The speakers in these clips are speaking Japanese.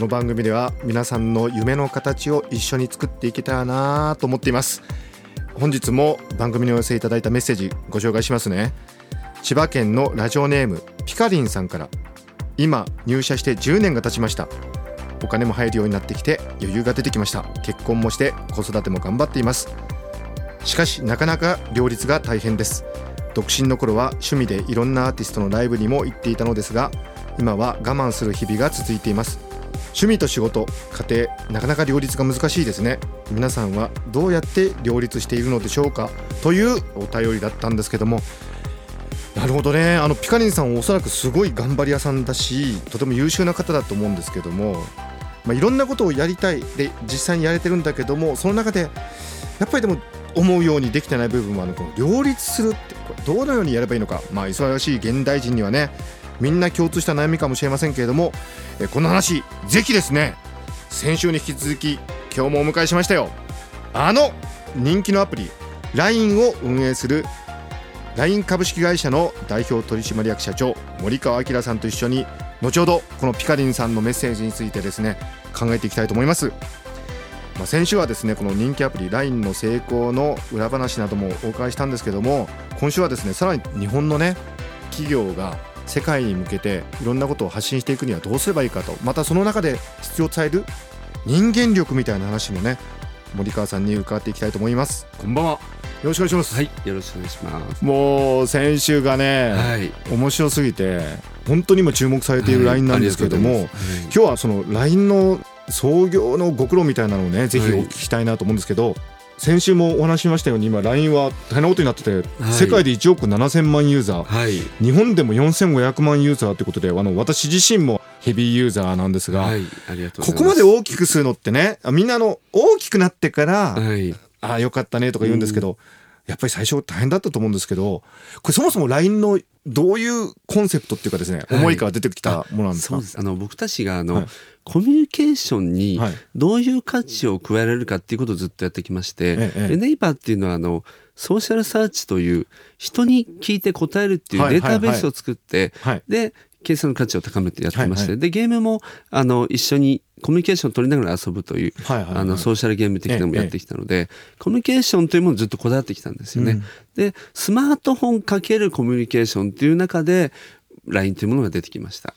この番組では皆さんの夢の形を一緒に作っていけたらなと思っています。本日も番組にお寄せいただいたメッセージご紹介しますね。千葉県のラジオネームピカリンさんから今入社して10年が経ちました。お金も入るようになってきて余裕が出てきました。結婚もして子育ても頑張っています。しかしなかなか両立が大変です。独身の頃は趣味でいろんなアーティストのライブにも行っていたのですが今は我慢する日々が続いています。趣味と仕事家庭なかなか両立が難しいですね。皆さんはどうやって両立しているのでしょうか？というお便りだったんですけども。なるほどね。あのピカリンさんおそらくすごい頑張り屋さんだしとても優秀な方だと思うんですけども、まあ、いろんなことをやりたい。で実際にやれてるんだけどもその中でやっぱりでも思うようにできてない部分はあの。この両立するってこれどのようにやればいいのか、まあ、忙しい現代人にはねみんな共通した悩みかもしれませんけれどもえこの話ぜひですね先週に引き続き今日もお迎えしましたよ。あの人気のアプリ LINE を運営する LINE 株式会社の代表取締役社長森川明さんと一緒に後ほどこのピカリンさんのメッセージについてですね考えていきたいと思います、まあ、先週はですねこの人気アプリ LINE の成功の裏話などもお伺いしたんですけども今週はですねさらに日本のね企業が世界に向けていろんなことを発信していくにはどうすればいいかと。またその中で必要とされる人間力みたいな話もね森川さんに伺っていきたいと思います。こんばんは。よろしくお願いします。はい、よろしくお願いします。もう先週がね、はい。面白すぎて本当に今注目されている LINE なんですけれども、はいありがとうござい今日はその LINE の創業のご苦労みたいなのをねぜひお聞きしたいなと思うんですけど、先週もお話ししましたように今 LINE は大変なことになってて、はい世界で1億7000万ユーザーはい。日本でも4500万ユーザーということであの私自身もヘビーユーザーなんですが。ここまで大きくするのってねあみんなあの大きくなってから、はい。ああよかったねとか言うんですけど、やっぱり最初大変だったと思うんですけどこれそもそも LINE のどういうコンセプトっていうかですね、はい。思いから出てきたものなんですか？あの、僕たちが、あの、はい。コミュニケーションにはい。どういう価値を加えられるかっていうことをずっとやってきまして、えネイバーっていうのは、あの、ソーシャルサーチという人に聞いて答えるっていうはいデータベースを作って、はい。で、計算の価値を高めてやってまして、はいはで、ゲームも、あの、一緒にコミュニケーションを取りながら遊ぶという、はいはいはい。あの、ソーシャルゲーム的なのもやってきたので、コミュニケーションというものをずっとこだわってきたんですよね。うん。で、スマートフォンかけるコミュニケーションっていう中で、LINE というものが出てきました。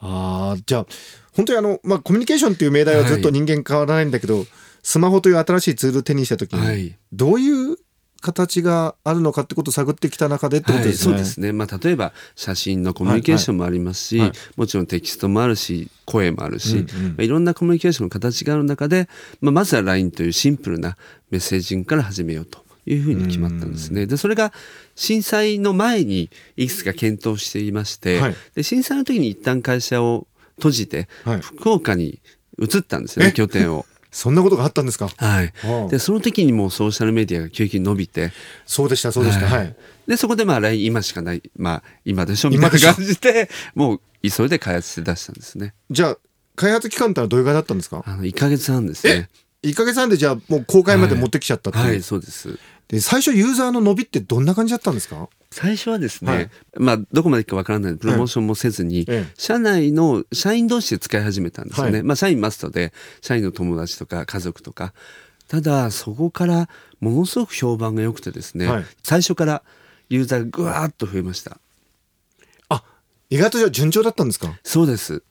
あーじゃあ本当にあの、まあ、コミュニケーションっていう命題はずっと人間変わらないんだけど、スマホという新しいツールを手にした時に、はい。どういう形があるのかってことを探ってきた中でってことはい、ですね。そうですね。まあ、例えば写真のコミュニケーションもありますし、はいはいもちろんテキストもあるし、声もあるし、うんうんまあ、いろんなコミュニケーションの形がある中で、まあ、まずは LINE というシンプルなメッセージングから始めようというふうに決まったんですね。で、それが震災の前にいくつか検討していまして、はいで震災の時に一旦会社を閉じて、はい福岡に移ったんですよね、え拠点を。そんなことがあったんですか？はい。ああ。で、その時にもうソーシャルメディアが急激に伸びて、そうでしたそうでした。はい、で、そこでまあ LINE 今しかない、まあ今でしょみたいな感じで、もう急いで開発して出したんですね。じゃあ開発期間ってのはどれぐらいだったんですか？あの、1ヶ月半ですね。1ヶ月半でじゃあもう公開まで持ってきちゃったっていう、はい、そうです。で最初ユーザーの伸びってどんな感じだったんですか？最初はですね、はいまあどこまでいくかわからないプロモーションもせずに、ええ社内の社員同士で使い始めたんですよね。はいまあ社員マストで、社員の友達とか家族とか。ただ、そこからものすごく評判が良くてですね、はい最初からユーザーがぐわーっと増えました。あ意外とじゃあ順調だったんですか？そうです。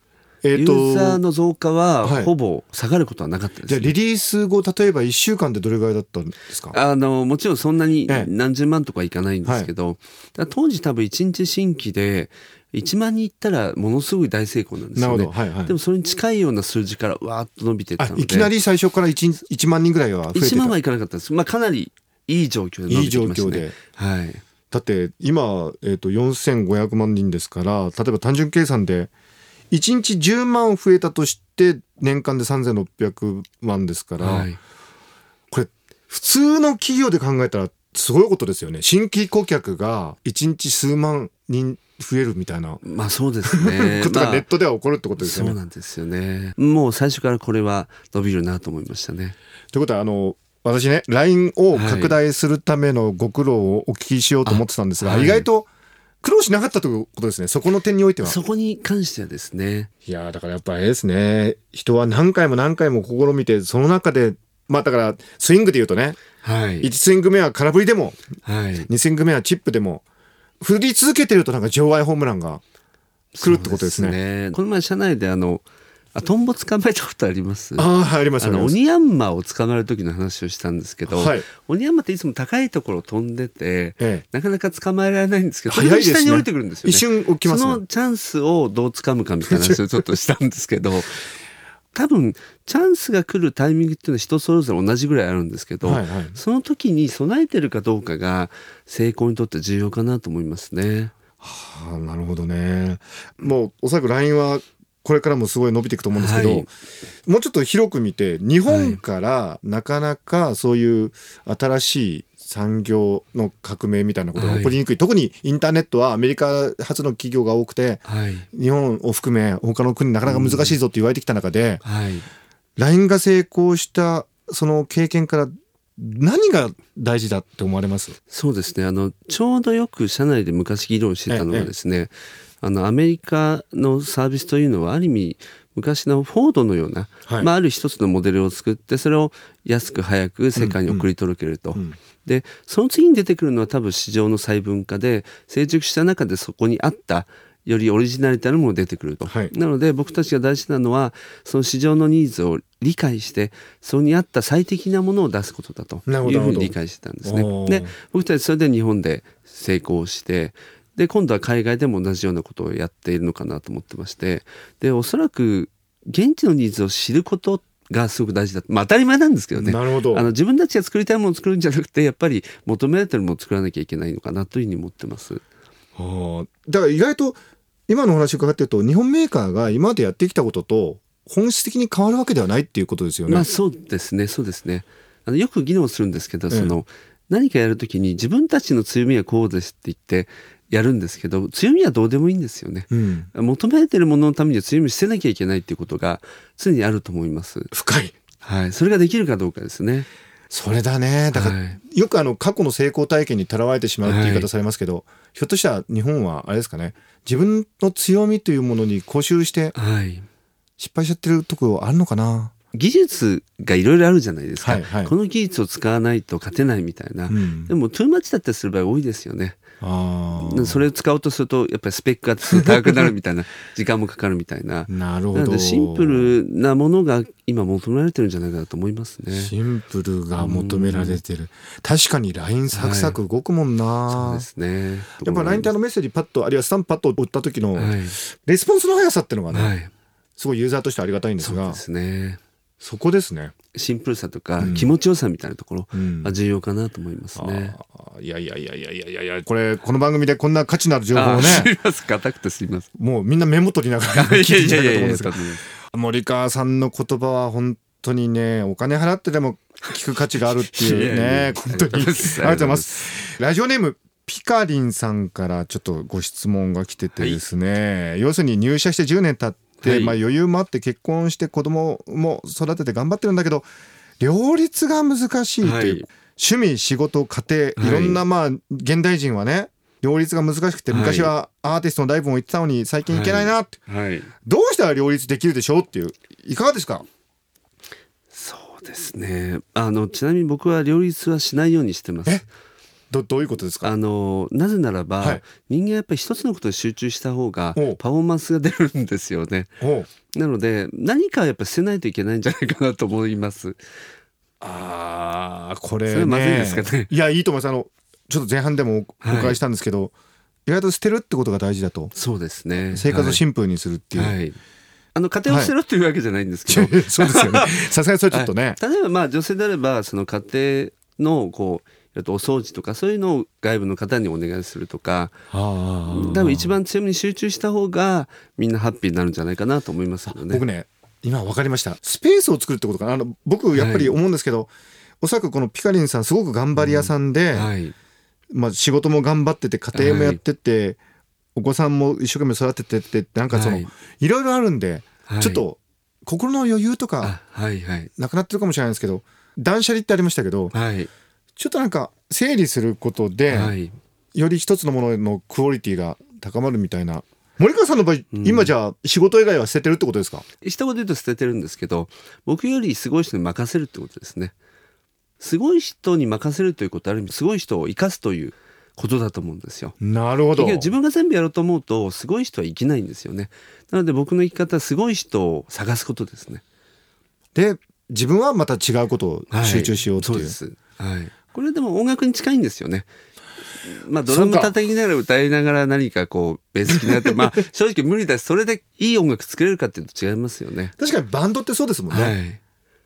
えっ、とユーザーの増加ははいほぼ下がることはなかったです、じゃあリリース後例えば1週間でどれぐらいだったんですか？あの、もちろんそんなにええ何十万とかいかないんですけど、ただ当時多分1日新規で1万人いったらものすごい大成功なんですよね。なるほどはいはいでもそれに近いような数字からわーっと伸びていったので。あいきなり最初から 1, 1万人ぐらいは増えて1た万はいかなかったです。まあかなりいい状況で伸びてきましたね。いい状況ではい。だって今、えー、と4500万人ですから例えば単純計算で1日10万増えたとして年間で3600万ですから、はい。これ普通の企業で考えたらすごいことですよね。新規顧客が1日数万人増えるみたいなまあそうですね。ことがまあネットでは起こるってことですよね。そうなんですよね。もう最初からこれは伸びるなと思いましたね。ということはあの私ね LINE を拡大するためのご苦労をお聞きしようと思ってたんですが、あはい。意外と苦労しなかったということですね。そこの点においては。そこに関してはですね。いやーだからやっぱあれですね。人は何回も何回も試みてその中でまあだからスイングで言うとね。はい。1スイング目は空振りでもはい。2スイング目はチップでも振り続けてるとなんか場外ホームランが来るってことですね。すね。この前社内であのあトンボ捕まえたことあります？ああはいありますあのオニヤンマを捕まえる時の話をしたんですけど、はい。オニヤンマっていつも高いところを飛んでて、ええ。なかなか捕まえられないんですけど早いですね。下に降りてくるんですよね。一瞬起きますね。そのチャンスをどう掴むかみたいな話をちょっとしたんですけど多分チャンスが来るタイミングっていうのは人それぞれ同じぐらいあるんですけど、はいはい。その時に備えてるかどうかが成功にとって重要かなと思いますね。ああなるほどね。もうおそらく LINE はこれからもすごい伸びていくと思うんですけど、はい。もうちょっと広く見て日本からなかなかそういう新しい産業の革命みたいなことが起こりにくい、特にインターネットはアメリカ発の企業が多くてはい、日本を含め他の国なかなか難しいぞって言われてきた中で、はい。LINE が成功したその経験から何が大事だって思われます？そうですね。あのちょうどよく社内で昔議論してたのがですね、あのアメリカのサービスというのはある意味昔のフォードのような、はい。まあ、ある一つのモデルを作ってそれを安く早く世界に送り届けると。んでその次に出てくるのは多分市場の細分化で成熟した中でそこにあったよりオリジナリティあるものが出てくると、はい。なので僕たちが大事なのはその市場のニーズを理解してそこに合った最適なものを出すことだというふうに理解してたんですね。で僕たちそれで日本で成功してで今度は海外でも同じようなことをやっているのかなと思ってまして。でおそらく現地のニーズを知ることがすごく大事だまあ当たり前なんですけどね。なるほど。あの自分たちが作りたいものを作るんじゃなくてやっぱり求められてるものを作らなきゃいけないのかなというふうに思ってます。あー。だから意外と今のお話伺ってると日本メーカーが今までやってきたことと本質的に変わるわけではないっていうことですよね。まあそうですね。そうですね。あのよく議論するんですけど、ええ。その何かやるときに自分たちの強みはこうですって言ってやるんですけど強みはどうでもいいんですよね。うん、求めてるもののためには強みを捨てなきゃいけないっていうことが常にあると思います。深い。はい、それができるかどうかですね。それだね。だから、はい。よくあの過去の成功体験にとらわれてしまうって言い方されますけど、ひょっとしたら日本はあれですかね。自分の強みというものに固執してはい。失敗しちゃってるところあるのかな、技術がいろいろあるじゃないですか、はいはい。この技術を使わないと勝てないみたいな、うん。でもトゥーマッチだったりする場合多いですよね。それを使おうとするとやっぱりスペックが高くなるみたいな時間もかかるみたいな。なるほどなのでシンプルなものが今求められてるんじゃないかなと思いますね。シンプルが求められてる確かに LINE サクサク動くもんな、そうですね。やっぱ LINE ってあのメッセージパッとあるいはスタンプパッと打った時のはい。レスポンスの速さっていうのがね、はい。すごいユーザーとしてありがたいんですがそうですね。そこですね。シンプルさとかうん。気持ちよさみたいなところうん。が重要かなと思いますね。あーいやいやいやいやいやいやいや。これこの番組でこんな価値のある情報をね。もうみんなメモ取りながら聞いていただくと思うんですが森川さんの言葉は本当にねお金払ってでも聞く価値があるっていう いやいやいや。ね本当に。ありがとうございます。ラジオネームピカリンさんからちょっとご質問が来ててですね、要するに入社して10年経って、はい。まあ、余裕もあって結婚して子供も育てて頑張ってるんだけど両立が難しいという、はい。趣味仕事家庭い。はいろんなまあ現代人はね両立が難しくてはい。昔はアーティストのライブも行ってたのに最近行けないなって、はい。どうしたら両立できるでしょうっていういかがですか？そうですね。あのちなみに僕は両立はしないようにしてます。え？どどういうことですか？あのなぜならば、はい。人間はやっぱり一つのことに集中した方がパフォーマンスが出るんですよね。なので何かはやっぱ捨てないといけないんじゃないかなと思います。あーこれね。それまずいですかね。いやいいと思います。あのちょっと前半でもおはい。伺いしたんですけど、意外と捨てるってことが大事だと。そうですね。生活をシンンプルにするっていう、はい。あの家庭を捨てろっていうわけじゃないんですけど、そうですよね。さすがにそれちょっとね、はい。例えばまあ女性であればその家庭のこうあとお掃除とかそういうのを外部の方にお願いするとか多分一番強みに集中した方がみんなハッピーになるんじゃないかなと思いますけどね。僕ね今分かりました。スペースを作るってことかな。あの僕やっぱり思うんですけど、おそらくこのピカリンさんすごく頑張り屋さんで、はい、まあ、仕事も頑張ってて家庭もやってて、お子さんも一生懸命育ててってなんかその、はい。い、ろいろあるんで、はい。ちょっと心の余裕とかあはいはい。なくなってるかもしれないですけど断捨離ってありましたけどはいちょっとなんか整理することで、はいより一つのもののクオリティが高まるみたいな森川さんの場合、ん今じゃあ仕事以外は捨ててるってことですか？一言で言うと捨ててるんですけど僕よりすごい人に任せるってことですね。すごい人に任せるということはある意味すごい人を生かすということだと思うんですよ。なるほど自分が全部やろうと思うとすごい人は生きないんですよね。なので僕の生き方はすごい人を探すことですね。で自分はまた違うことをはい集中しようっていう,、そうです。はい。これでも音楽に近いんですよね。まあドラム叩きながら歌いながら何かこうベース気になって まあ正直無理だしそれでいい音楽作れるかっていうと違いますよね。確かにバンドってそうですもんね、はい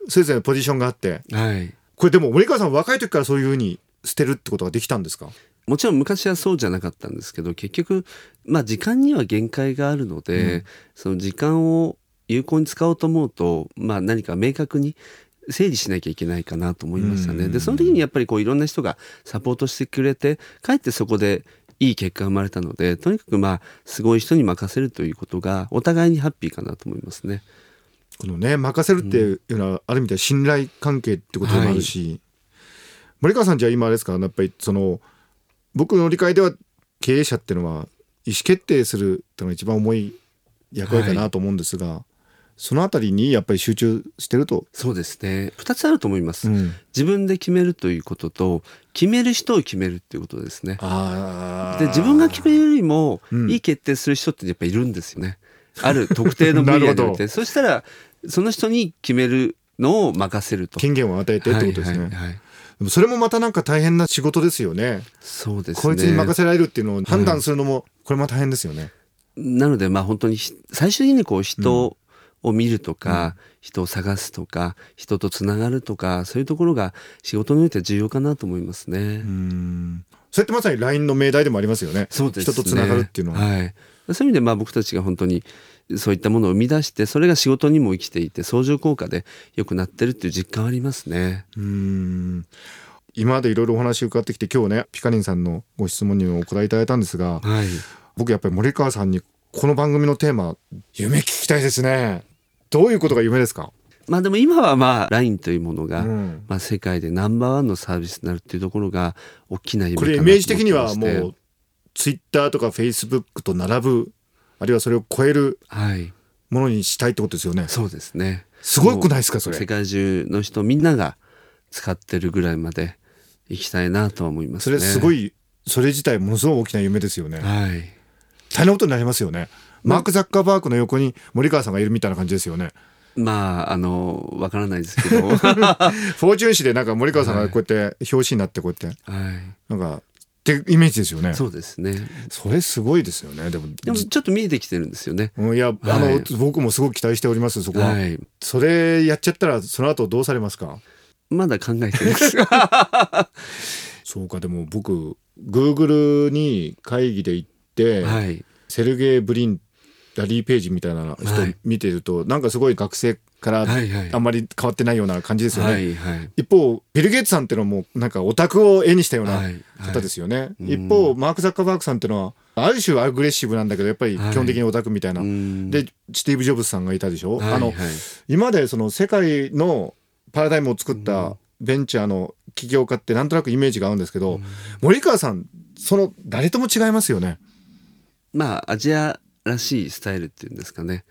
それぞれポジションがあってはい。これでも森川さん若い時からそういうふうに捨てるってことができたんですか？もちろん昔はそうじゃなかったんですけど結局まあ時間には限界があるので、その時間を有効に使おうと思うとまあ何か明確に整理しなきゃいけないかなと思いましたね。でその時にやっぱりこういろんな人がサポートしてくれてかえってそこでいい結果が生まれたのでとにかくまあすごい人に任せるということがお互いにハッピーかなと思いますね。このね任せるっていうのは、ある意味では信頼関係ってことでもあるし、森川さんじゃあ今あれですかやっぱりその僕の理解では経営者っていうのは意思決定するっていうのが一番重い役割かなと思うんですが、そのあたりにやっぱり集中してると、そうですね。2つあると思います。うん。自分で決めるということと決める人を決めるっていうことですね。あで自分が決めるよりもうん。いい決定する人ってやっぱいるんですよね。ある特定の 分野になるほど。おいてそしたらその人に決めるのを任せると。権限を与えてってことですね、はいはいはいそれもまたなんか大変な仕事ですよね。そうですね。こいつに任せられるっていうのを判断するのもこれも大変ですよね、なのでまあ本当にひ最終的にこう人を見るとか、人を探すとか人とつながるとかそういうところが仕事においては重要かなと思いますね。うんそれってまさに LINE の命題でもありますよねそうですね。人とつながるっていうのは、はい。そういう意味でまあ僕たちが本当にそういったものを生み出してそれが仕事にも生きていて相乗効果で良くなってるっていう実感はありますね。うん今までいろいろお話伺ってきて今日ねピカリンさんのご質問にもお答えいただいたんですがはい。僕やっぱり森川さんにこの番組のテーマ夢聞きたいですねどういうことが夢ですか、まあでも今はまあ LINE というものが、うんまあ世界でナンバーワンのサービスになるっていうところが大きな夢こかなとれイメージ的にはもうツイッターとかフェイスブックと並ぶあるいはそれを超えるはい。ものにしたいってことですよねそうですね。すごくないですかそれ？世界中の人みんなが使ってるぐらいまで行きたいなとは思いますね。それすごい。いそれ自体ものすごい大きな夢ですよねはい。大変なことになりますよねマーク・ザッカーバーグの横に森川さんがいるみたいな感じですよねまああのわからないですけど。は フォーチュン誌でなんか森川さんがこうやって表紙になってこうやってい。なんかってイメージですよねそうですね。それすごいですよねでもでもちょっと見えてきてるんですよね。うんいや、あのはい僕もすごく期待しておりますそこは、はい。それやっちゃったらその後どうされますか？まだ考えてるんです。そうかでも僕 Google に会議で行って、はい。セルゲイ・ブリンラリー・ページみたいな人はい。見てると、なんかすごい学生からはいはい。あんまり変わってないような感じですよね、はいはい。一方ビル・ゲイツさんっていうのはもうなんかオタクを絵にしたようなはい方ですよね、うん。一方マーク・ザッカーバーグさんっていうのはある種アグレッシブなんだけどやっぱり基本的にオタクみたいな、うん。でスティーブ・ジョブズさんがいたでしょ、あのはい。はい今までその世界のパラダイムを作ったベンチャーの起業家ってなんとなくイメージが合うんですけど、森川さんその誰とも違いますよね。まあアジアらしいスタイルっていうんですかね。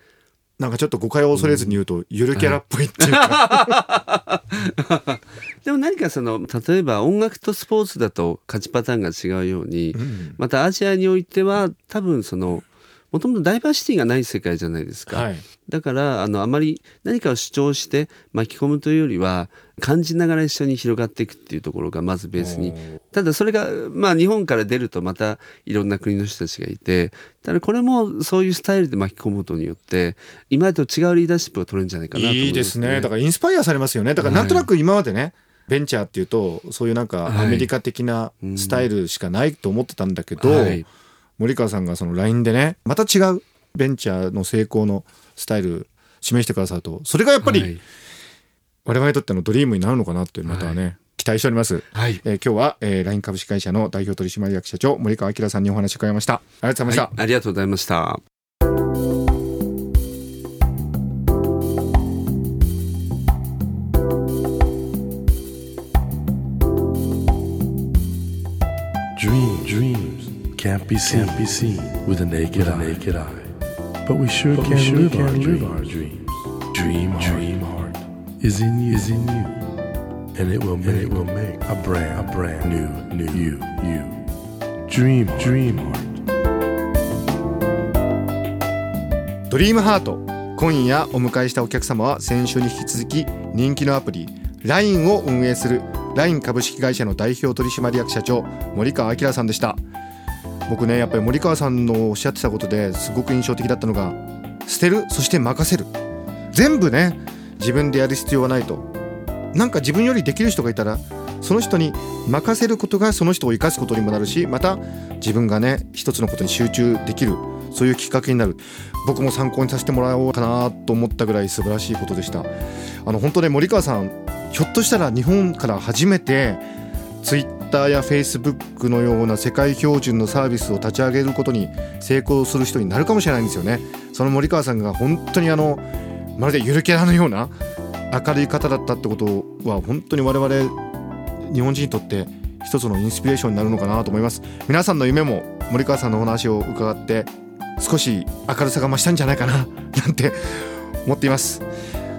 なんかちょっと誤解を恐れずに言うと、ゆるキャラっぽいっていうか、でも何かその例えば音楽とスポーツだと勝ちパターンが違うように、うん。またアジアにおいては多分そのもともとダイバーシティがない世界じゃないですか。はい。だからあのあまり何かを主張して巻き込むというよりは感じながら一緒に広がっていくっていうところがまずベースに。ただそれがまあ日本から出るとまたいろんな国の人たちがいてただこれもそういうスタイルで巻き込むことによって今までと違うリーダーシップを取れるんじゃないかなと思います、いいですね。だからインスパイアされますよね。だからなんとなく今までね、ベンチャーっていうとそういうなんかはい。アメリカ的なスタイルしかないと思ってたんだけど、はい森川さんがその LINE でねまた違うベンチャーの成功のスタイル示してくださるとそれがやっぱりはい我々にとってのドリームになるのかなっていうまたね、期待しております。はいえー今日は、えー、LINE 株式会社の代表取締役社長森川明さんにお話を伺いました。ありがとうございました。はいありがとうございました。Be seen, can't be seen with the naked, eye. naked eye. But we sure can, live, our live our dreams. Dream, dream heart is in you, is in you, and it will make, it will make a brand, a brand new, new you, you. Dream, dream heart. ドリームハート今夜お迎えしたお客様は先週に引き続き人気のアプリ LINE を運営する LINE 株式会社の代表取締役社長森川明さんでした僕ねやっぱり森川さんのおっしゃってたことですごく印象的だったのが捨てるそして任せる。全部ね自分でやる必要はないと。なんか自分よりできる人がいたらその人に任せることがその人を生かすことにもなるしまた自分がね一つのことに集中できる。そういうきっかけになる。僕も参考にさせてもらおうかなと思ったぐらい素晴らしいことでした。あの本当ね森川さんひょっとしたら日本から初めてツイッターやフェイスブックのような世界標準のサービスを立ち上げることに成功する人になるかもしれないんですよね。その森川さんが本当にあのまるでゆるキャラのような明るい方だったってことは本当に我々日本人にとって一つのインスピレーションになるのかなと思います。皆さんの夢も森川さんのお話を伺って少し明るさが増したんじゃないかななんて思っています。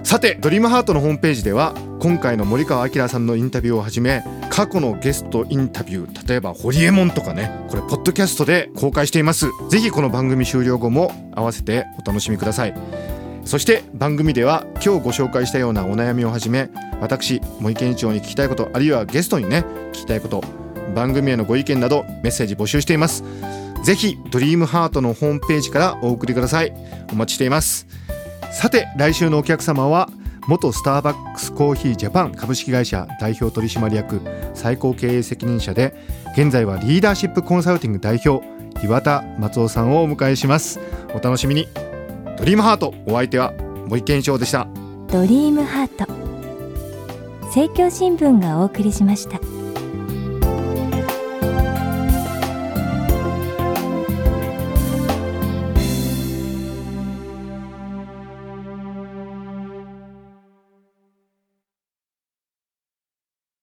さてドリームハートのホームページでは今回の森川明さんのインタビューをはじめ過去のゲストインタビュー例えばホリエモンとかねこれポッドキャストで公開しています。ぜひこの番組終了後も合わせてお楽しみください。そして番組では今日ご紹介したようなお悩みをはじめ私森健一郎に聞きたいことあるいはゲストにね聞きたいこと番組へのご意見などメッセージ募集しています。ぜひドリームハートのホームページからお送りください。お待ちしています。さて来週のお客様は元スターバックスコーヒージャパン株式会社代表取締役最高経営責任者で現在はリーダーシップコンサルティング代表岩田松尾さんをお迎えします。お楽しみに。ドリームハートお相手は森健一郎でした。ドリームハート。政教新聞がお送りしました。